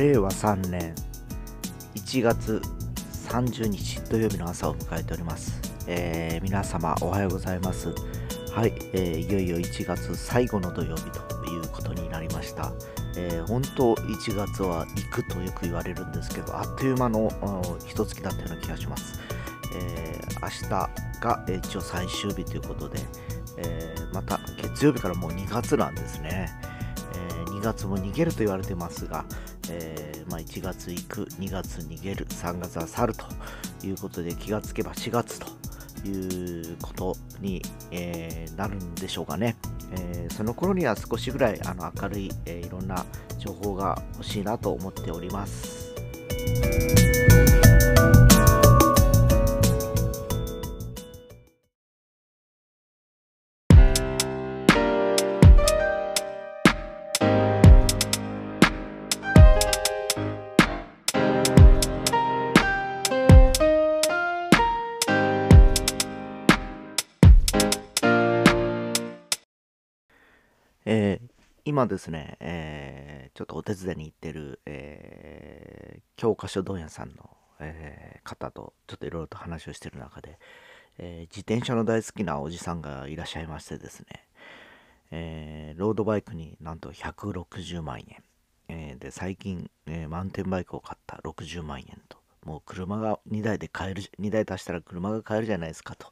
令和3年1月30日土曜日の朝を迎えております、えー皆様おはようございます。はい、えーいよいよ1月最後の土曜日ということになりました、えー本当1月は行くとよく言われるんですけどあっという間の一月だったような気がします、えー明日が一応最終日ということで、えーまた月曜日からもう2月なんですね、え2月も逃げると言われてますが、えーまあ、1月行く2月逃げる3月は去るということで気がつけば4月ということに、えーなるんでしょうかね、えーその頃には少しぐらいあの明るい、えいろんな情報が欲しいなと思っております。今ですね、えーちょっとお手伝いに行ってる、えー教科書問屋さんの、えー方とちょっといろいろと話をしてる中で、えー自転車の大好きなおじさんがいらっしゃいましてですね、えーロードバイクになんと160万円、えーで最近、えーマウンテンバイクを買った60万円ともう車が2台で買える2台足したら車が買えるじゃないですかと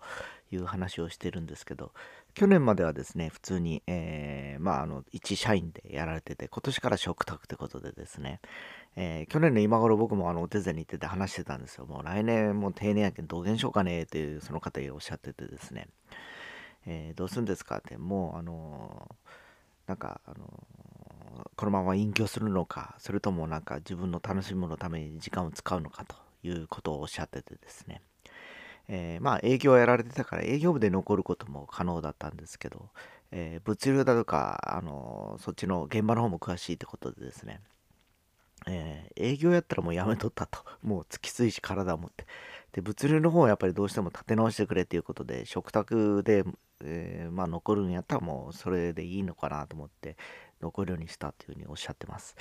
いう話をしてるんですけど去年まではですね普通に、えーまああの一社員でやられてて今年から食卓ってことでですね、えー去年の今頃僕もあのお手伝いに行ってて話してたんですよ。もう来年もう定年やけんどげんしようかねっていうその方がおっしゃっててですね、えーどうするんですかってもうあのなんかあのこのまま隠居するのかそれともなんか自分の楽しむのために時間を使うのかということをおっしゃっててですね。えーまあ営業やられてたから営業部で残ることも可能だったんですけど、えー物流だとか、あのーそっちの現場の方も詳しいってことでですね、え営業やったらもうやめとったと。もう突きついし体を持って。で物流の方はやっぱりどうしても立て直してくれっていうことで食卓で、えまあ、残るんやったらもうそれでいいのかなと思って残るようにしたっていうふうにおっしゃってます。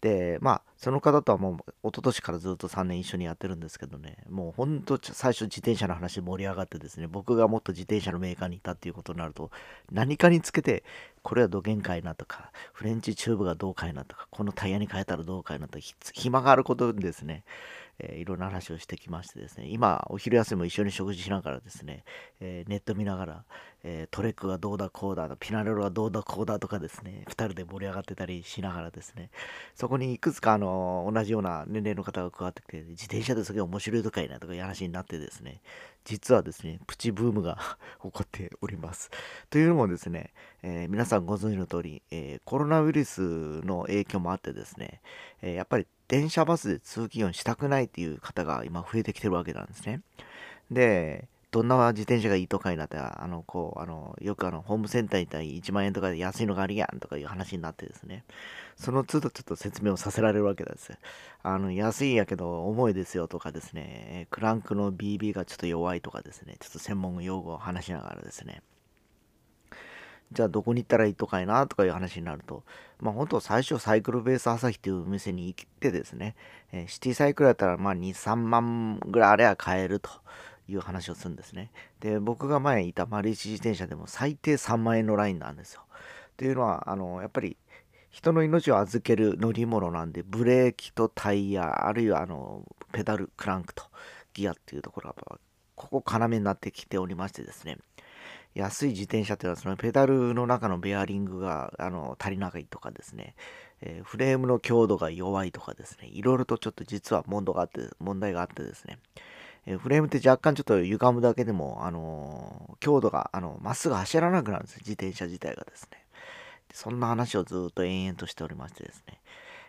でまあその方とはもう一昨年からずっと3年一緒にやってるんですけどね。もうほんと最初自転車の話で盛り上がってですね。僕がもっと自転車のメーカーにいたっていうことになると何かにつけてこれはどげんかいなとかフレンチチューブがどうかいなとかこのタイヤに変えたらどうかいなとか暇があることですね。えーいろんな話をしてきましてですね今お昼休みも一緒に食事しながらですね、えーネット見ながら、えートレックがどうだこうだピナレロがどうだこうだとかですね2人で盛り上がってたりしながらですねそこにいくつかあの同じような年齢の方が加わってきて自転車ですげえ面白いとかいなとかいう話になってですね実はですねプチブームが 起こっております。というのもですね、え皆さんご存知の通り、えコロナウイルスの影響もあってですね、えやっぱり電車バスで通勤をしたくないっていう方が今増えてきてるわけなんですね。で、どんな自転車がいいとかになって、あの、こう、あの、よくあの、ホームセンターに行ったら1万円とかで安いのがあるやんとかいう話になってですね、その都度ちょっと説明をさせられるわけです。あの、安いんやけど重いですよとかですね、クランクの BB がちょっと弱いとかですね、ちょっと専門用語を話しながらですね、じゃあどこに行ったらいいとかいなとかいう話になると、まあ本当最初サイクルベース朝日っていうお店に行ってですね、えーシティサイクルだったらまあ2、3万ぐらいあれば買えるという話をするんですね。で、僕が前いた丸一自転車でも最低3万円のラインなんですよ。っていうのは、あの、やっぱり人の命を預ける乗り物なんで、ブレーキとタイヤ、あるいはあの、ペダル、クランクとギアっていうところが、ここ要になってきておりましてですね、安い自転車っていうのはそのペダルの中のベアリングがあの足りないとかですね、えーフレームの強度が弱いとかですね。いろいろとちょっと実は問題があって問題があってですね、えーフレームって若干ちょっと歪むだけでも、あのー強度がまっすぐ走らなくなるんです自転車自体がですね。そんな話をずっと延々としておりましてですね、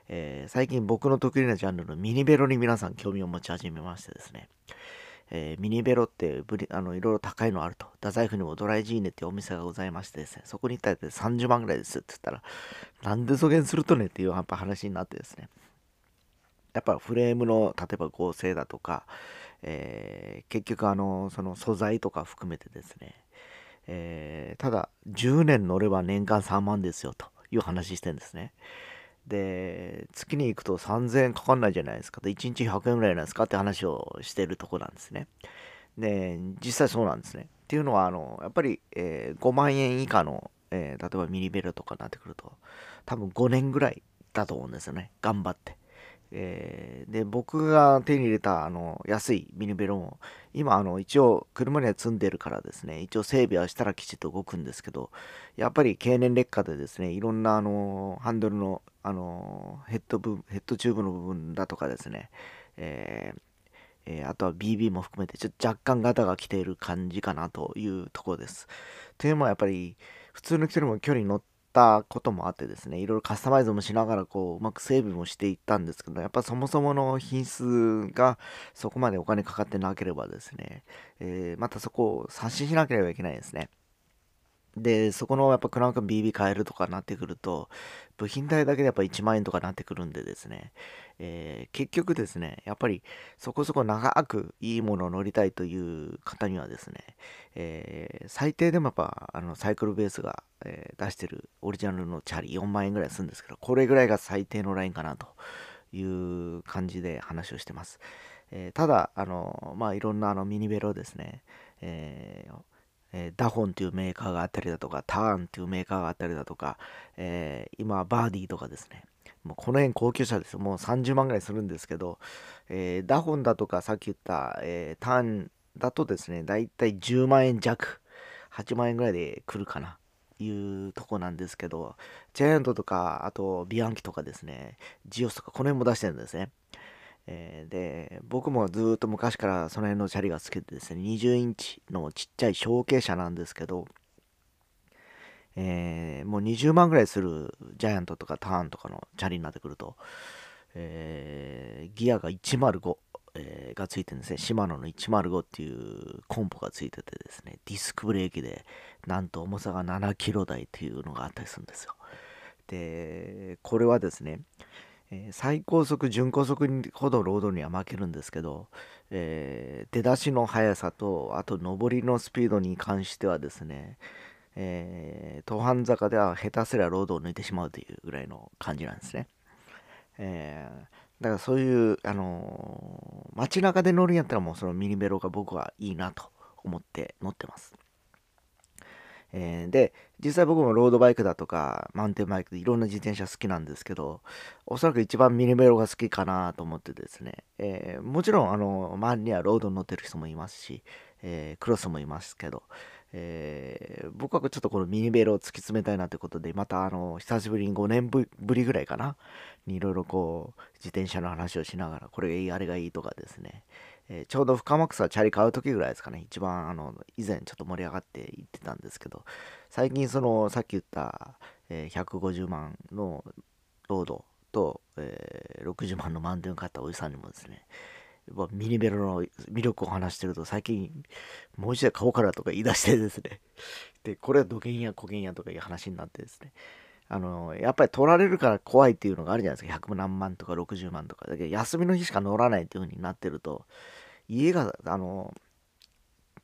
えー最近僕の得意なジャンルのミニベロに皆さん興味を持ち始めましてですね。えーミニベロってブリあのいろいろ高いのあると。太宰府にもドライジーネっていうお店がございましてですね、そこに行ったら30万ぐらいですって言ったら、なんでそげんするとねっていうやっぱ話になってですね、やっぱフレームの例えば合成だとか、えー結局あのその素材とか含めてですね、えーただ10年乗れば年間3万ですよという話してるんですね。で、月に行くと3000円かかんないじゃないですか。で、1日100円ぐらいなんですかって話をしてるとこなんですね。で、実際そうなんですね。っていうのは、あの、やっぱり、えー、5万円以下の、えー、例えばミニベルとかになってくると、多分5年ぐらいだと思うんですよね。頑張って。えー、で、僕が手に入れた、あの、安いミニベロも、今、あの、一応、車には積んでるからですね、一応整備はしたらきちっと動くんですけど、やっぱり経年劣化でですね、いろんな、あの、ハンドルの、あの、ヘッド部、ヘッドチューブの部分だとかですね、えーえー、あとは BB も含めて、ちょっと若干ガタが来ている感じかなというところです。というのはやっぱり、普通の人よりも距離ったこともあってですね、いろいろカスタマイズもしながら、こう、うまく整備もしていったんですけど、やっぱそもそもの品質がそこまでお金かかってなければですね、えー、またそこを刷新しなければいけないですね。で、そこのやっぱクランク BB 変えるとかなってくると、部品代だけでやっぱ1万円とかなってくるんでですね、えー、結局ですね、やっぱりそこそこ長くいいものを乗りたいという方にはですね、えー、最低でもやっぱあのサイクルベースが、えー、出してるオリジナルのチャリ4万円ぐらいするんですけど、これぐらいが最低のラインかなという感じで話をしてます。えただ、あの、まあ、いろんなあのミニベロですね、えーえ、ダホンっていうメーカーがあったりだとか、ターンっていうメーカーがあったりだとか、えー、今、バーディーとかですね。もうこの辺高級車ですよ。もう30万ぐらいするんですけど、えー、ダホンだとか、さっき言った、えターンだとですね、だいたい10万円弱、8万円ぐらいで来るかな。いうとこなんですけど、ジャイアントとか、あとビアンキとかですね、ジオスとか、この辺も出してるんですね。えー、で、僕もずっと昔からその辺のチャリが好きでですね、20インチのちっちゃい小径車なんですけど、えー、もう20万ぐらいするジャイアントとかターンとかのチャリになってくると、えー、ギアが105、えー、がついてるんですね。シマノの105っていうコンポがついててですね、ディスクブレーキで、なんと重さが7キロ台っていうのがあったりするんですよ。で、これはですね、えー、最高速、準高速ほどロードには負けるんですけど、えー、出だしの速さと、あと上りのスピードに関してはですね、えー、登坂坂では下手すりゃロードを抜いてしまうというぐらいの感じなんですね。えー、だからそういう、あのー、街中で乗るんやったらもうそのミニベロが僕はいいなと思って乗ってます。えー、で、実際僕もロードバイクだとか、マウンテンバイクでいろんな自転車好きなんですけど、おそらく一番ミニメロが好きかなと思ってですね、えー、もちろん、あの、周りにはロードに乗ってる人もいますし、えー、クロスもいますけど、えー、僕はちょっとこのミニベロを突き詰めたいなということで、またあの、久しぶりに5年ぶりぐらいかな、にいろいろこう、自転車の話をしながら、これがいい、あれがいいとかですね、えー、ちょうど深マックスはチャリ買う時ぐらいですかね、一番あの以前ちょっと盛り上がっていってたんですけど、最近そのさっき言った、えー、150万のロードと、えー、60万のマウンテン買ったおじさんにもですね、ミニベロの魅力を話してると最近もう一台買おうからとか言い出してですね、で、これは土建や古建やとかいう話になってですね、あの、やっぱり取られるから怖いっていうのがあるじゃないですか。100何万とか60万とか。だけど休みの日しか乗らないっていう風になってると、家が、あの、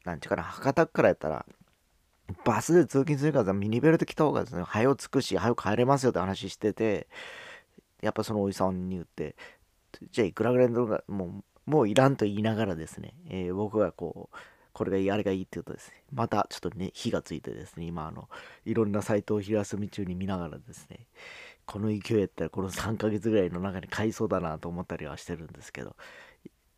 なんちゅうかな、博多区からやったら、バスで通勤するからミニベルト来た方がですね、早着くし、早く帰れますよって話してて、やっぱそのおじさんに言って、じゃあいくらぐらいのか、もう、もういらんと言いながらですね、えー、僕がこう、これがいい、あれがいいって言うとですね、またちょっとね、火がついてですね、今あの、いろんなサイトを平休み中に見ながらですね、この勢いやったらこの3ヶ月ぐらいの中に買いそうだなと思ったりはしてるんですけど、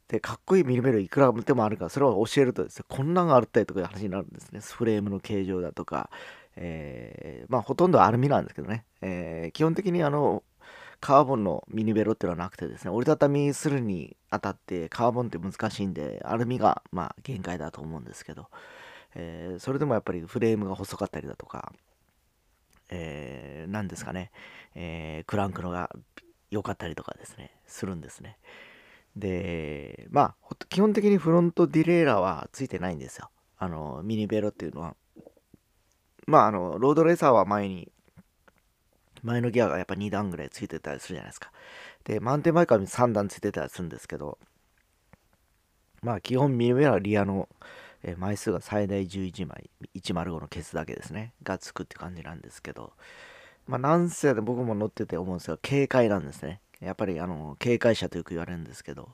で、かっこいいミニベルいくらでもあるから、それを教えるとですね、こんなのがあるったりとかいう話になるんですね。フレームの形状だとか、えー、まあほとんどアルミなんですけどね、えー、基本的にあの、カーボンのミニベロっていうのはなくてですね、折りたたみするにあたってカーボンって難しいんで、アルミがまあ限界だと思うんですけど、えー、それでもやっぱりフレームが細かったりだとか、えー、ですかね、えー、クランクのが良かったりとかですね、するんですね。で、まあ、基本的にフロントディレイラーはついてないんですよ。あの、ミニベロっていうのは。まあ、あの、ロードレーサーは前に、前のギアがやっぱ2段ぐらいついてたりするじゃないですか。で、マウンテンバイクは3段ついてたりするんですけど、まあ、基本ミニベロはリアの、え枚数が最大11枚、105のケースだけですね、がつくって感じなんですけど、まあ、なんせ僕も乗ってて思うんですけど、軽快なんですね。やっぱり、あの、軽快車とよく言われるんですけど、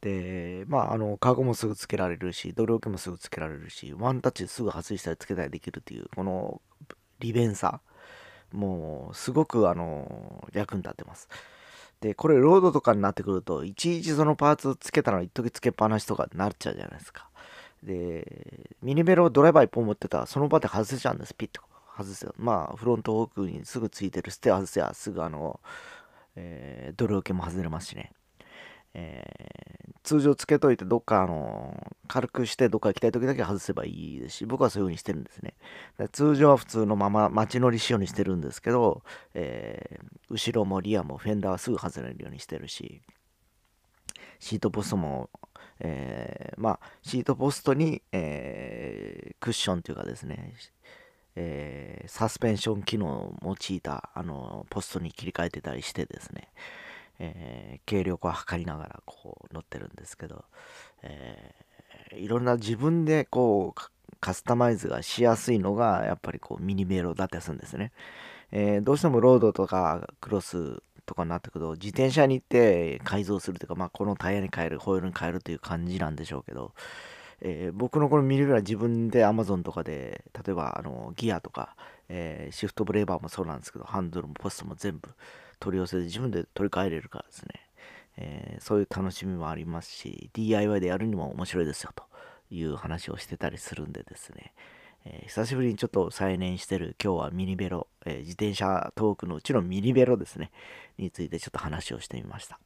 で、まあ、あの、カゴもすぐつけられるし、ドルオケもすぐつけられるし、ワンタッチですぐ外したりつけたりできるっていう、この利便さ、もう、すごく、あの、役に立ってます。で、これ、ロードとかになってくると、いちいちそのパーツつけたの一時つけっぱなしとかになっちゃうじゃないですか。で、ミニベロドライバー一本持ってたら、その場で外せちゃうんです、ピッと。外すよ。まあ、フロント奥にすぐついてるステア外せや、すぐあの、えー、ドル受けも外れますしね。えー、通常つけといてどっかあの軽くしてどっか行きたい時だけ外せばいいですし僕はそういう風にしてるんですね通常は普通のまま街乗り仕様にしてるんですけど、えー、後ろもリアもフェンダーはすぐ外れるようにしてるしシートポストも、えー、まあシートポストに、えー、クッションというかですねえー、サスペンション機能を用いたあのポストに切り替えてたりしてですね、えー、軽力を測りながらこう乗ってるんですけど、えー、いろんな自分でこうカスタマイズがしやすいのがやっぱりこうミニメロだったりするんですね、えー、どうしてもロードとかクロスとかになってくると自転車に行って改造するというか、まあ、このタイヤに変えるホイールに変えるという感じなんでしょうけど、えー、僕のこのミニメロは自分で Amazon とかで例えばあのギアとか、えー、シフトブレーバーもそうなんですけどハンドルもポストも全部取り寄せて自分で取り替えれるからですね、えー、そういう楽しみもありますし DIY でやるにも面白いですよという話をしてたりするんでですね、え、久しぶりにちょっと再燃してる今日はミニベロ、え、自転車トークのうちのミニベロですね。についてちょっと話をしてみました。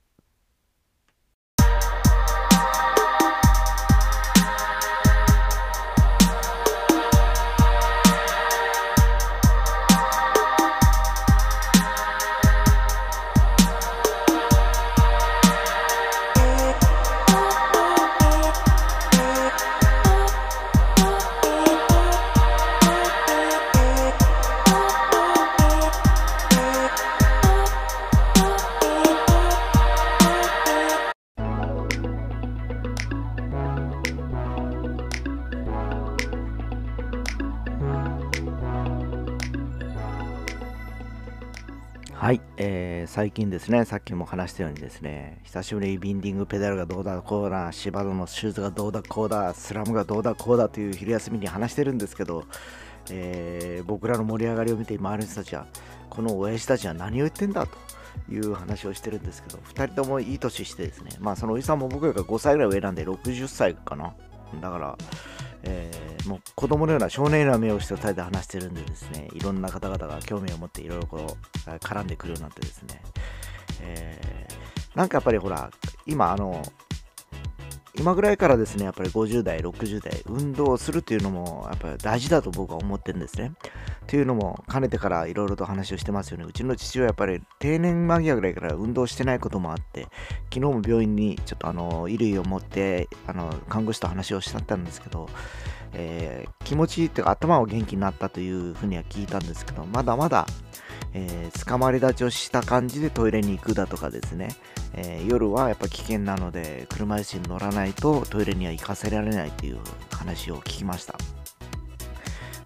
最近ですね、さっきも話したようにですね、久しぶりにビンディングペダルがどうだこうだ、芝野のシューズがどうだこうだ、スラムがどうだこうだという昼休みに話してるんですけど、えー、僕らの盛り上がりを見て周りの人たちは、この親父たちは何を言ってんだという話をしてるんですけど、2人ともいい年してですね、まあそのおじさんも僕より5歳ぐらい上なんで60歳かな。だから、えー、もう子供のような少年の目をして2人で話してるんでですねいろんな方々が興味を持っていろいろこう絡んでくるようになってですね、えー、なんかやっぱりほら今あの今ぐらいからですね、やっぱり50代、60代、運動するっていうのも、やっぱり大事だと僕は思ってるんですね。っていうのも、かねてからいろいろと話をしてますよね。うちの父親はやっぱり定年間際ぐらいから運動してないこともあって、昨日も病院にちょっとあの、衣類を持って、あの、看護師と話をしちゃったんですけど、えー、気持ちいいっていうか頭を元気になったというふうには聞いたんですけど、まだまだ、えー、捕まり立ちをした感じでトイレに行くだとかですね、えー、夜はやっぱ危険なので車椅子に乗らないとトイレには行かせられないという話を聞きました。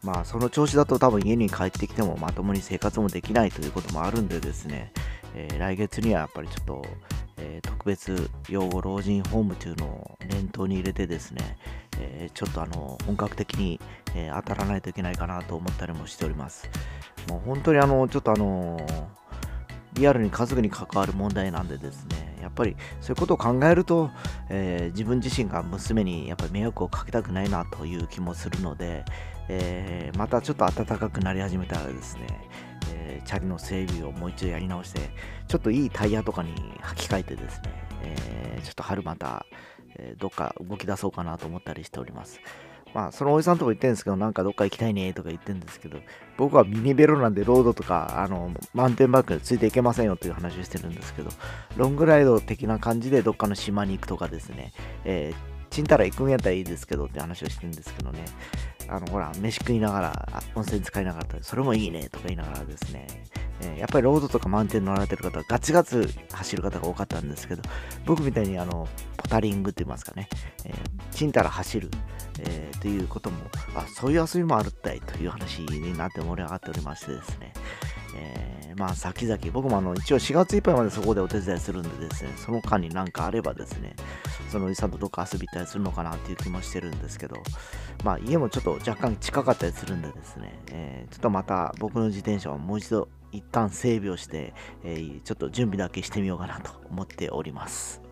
まあその調子だと多分家に帰ってきてもまともに生活もできないということもあるんでですね、えー、来月にはやっぱりちょっと、え、特別養護老人ホームというのを念頭に入れてですね、え、ちょっとあの本格的に、え当たらないといけないかなと思ったりもしております。もう本当にあのちょっとあのリアルに家族に関わる問題なんでですねやっぱりそういうことを考えると、えー、自分自身が娘にやっぱり迷惑をかけたくないなという気もするので、えー、またちょっと暖かくなり始めたらですね、えー、チャリの整備をもう一度やり直してちょっといいタイヤとかに履き替えてですね、えちょっと春また、えどっか動き出そうかなと思ったりしております。まあ、そのおじさんとこ言ってるんですけど、なんかどっか行きたいねとか言ってるんですけど、僕はミニベロなんでロードとか、あの、マウンテンバックでついていけませんよという話をしてるんですけど、ロングライド的な感じでどっかの島に行くとかですね、えー、ちんたら行くんやったらいいですけどって話をしてるんですけどね、あの、ほら、飯食いながら、温泉使いながら、それもいいねとか言いながらですね、え、やっぱりロードとかマウンテン乗られてる方はガツガツ走る方が多かったんですけど、僕みたいにあの、ポタリングって言いますかね、えー、ちんたら走る、えー、ということも、あ、そういう遊びもあるったいという話になって盛り上がっておりましてですね、えー、まあ先々、僕もあの一応4月いっぱいまでそこでお手伝いするんでですね、その間になんかあればですね、そのおじさんとどっか遊びたりするのかなっていう気もしてるんですけど、まあ家もちょっと若干近かったりするんでですね、えー、ちょっとまた僕の自転車をもう一度一旦整備をして、えー、ちょっと準備だけしてみようかなと思っております。